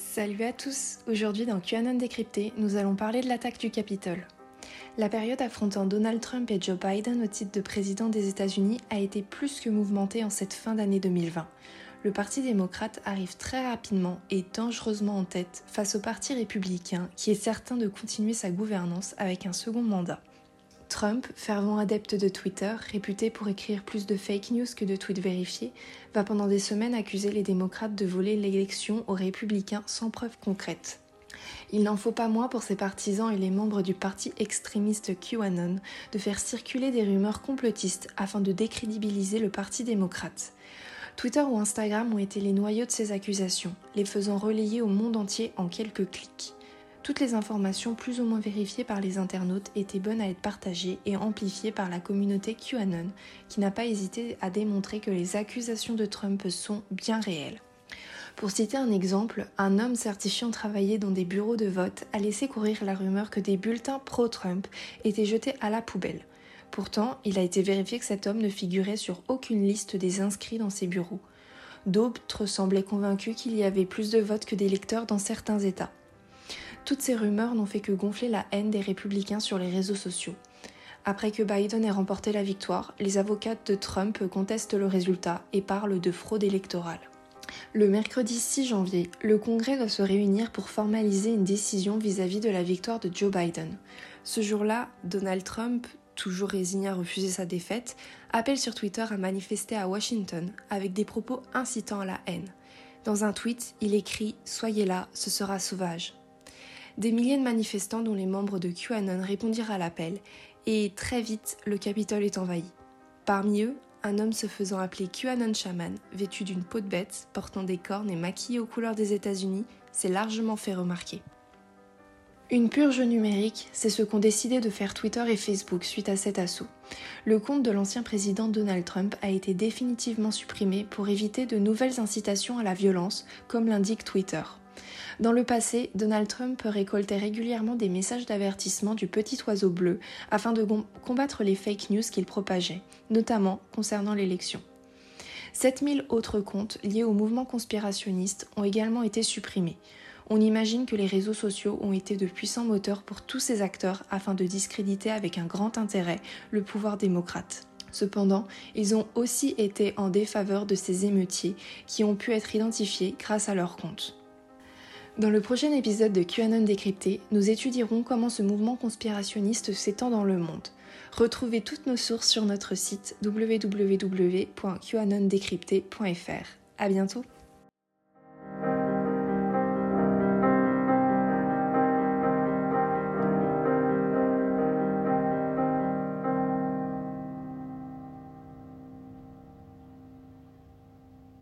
Salut à tous Aujourd'hui dans QAnon décrypté, nous allons parler de l'attaque du Capitole. La période affrontant Donald Trump et Joe Biden au titre de président des États-Unis a été plus que mouvementée en cette fin d'année 2020. Le Parti démocrate arrive très rapidement et dangereusement en tête face au Parti républicain qui est certain de continuer sa gouvernance avec un second mandat. Trump, fervent adepte de Twitter, réputé pour écrire plus de fake news que de tweets vérifiés, va pendant des semaines accuser les démocrates de voler l'élection aux républicains sans preuves concrètes. Il n'en faut pas moins pour ses partisans et les membres du parti extrémiste QAnon de faire circuler des rumeurs complotistes afin de décrédibiliser le parti démocrate. Twitter ou Instagram ont été les noyaux de ces accusations, les faisant relayer au monde entier en quelques clics. Toutes les informations plus ou moins vérifiées par les internautes étaient bonnes à être partagées et amplifiées par la communauté QAnon, qui n'a pas hésité à démontrer que les accusations de Trump sont bien réelles. Pour citer un exemple, un homme certifiant travailler dans des bureaux de vote a laissé courir la rumeur que des bulletins pro-Trump étaient jetés à la poubelle. Pourtant, il a été vérifié que cet homme ne figurait sur aucune liste des inscrits dans ses bureaux. D'autres semblaient convaincus qu'il y avait plus de votes que d'électeurs dans certains États. Toutes ces rumeurs n'ont fait que gonfler la haine des républicains sur les réseaux sociaux. Après que Biden ait remporté la victoire, les avocats de Trump contestent le résultat et parlent de fraude électorale. Le mercredi 6 janvier, le Congrès doit se réunir pour formaliser une décision vis-à-vis de la victoire de Joe Biden. Ce jour-là, Donald Trump, toujours résigné à refuser sa défaite, appelle sur Twitter à manifester à Washington avec des propos incitant à la haine. Dans un tweet, il écrit Soyez là, ce sera sauvage. Des milliers de manifestants, dont les membres de QAnon, répondirent à l'appel, et très vite, le Capitole est envahi. Parmi eux, un homme se faisant appeler QAnon Shaman, vêtu d'une peau de bête, portant des cornes et maquillé aux couleurs des États-Unis, s'est largement fait remarquer. Une purge numérique, c'est ce qu'ont décidé de faire Twitter et Facebook suite à cet assaut. Le compte de l'ancien président Donald Trump a été définitivement supprimé pour éviter de nouvelles incitations à la violence, comme l'indique Twitter. Dans le passé, Donald Trump récoltait régulièrement des messages d'avertissement du petit oiseau bleu afin de combattre les fake news qu'il propageait, notamment concernant l'élection. 7000 autres comptes liés au mouvement conspirationniste ont également été supprimés. On imagine que les réseaux sociaux ont été de puissants moteurs pour tous ces acteurs afin de discréditer avec un grand intérêt le pouvoir démocrate. Cependant, ils ont aussi été en défaveur de ces émeutiers qui ont pu être identifiés grâce à leurs comptes. Dans le prochain épisode de QAnon décrypté, nous étudierons comment ce mouvement conspirationniste s'étend dans le monde. Retrouvez toutes nos sources sur notre site www.qanondécrypté.fr. À bientôt!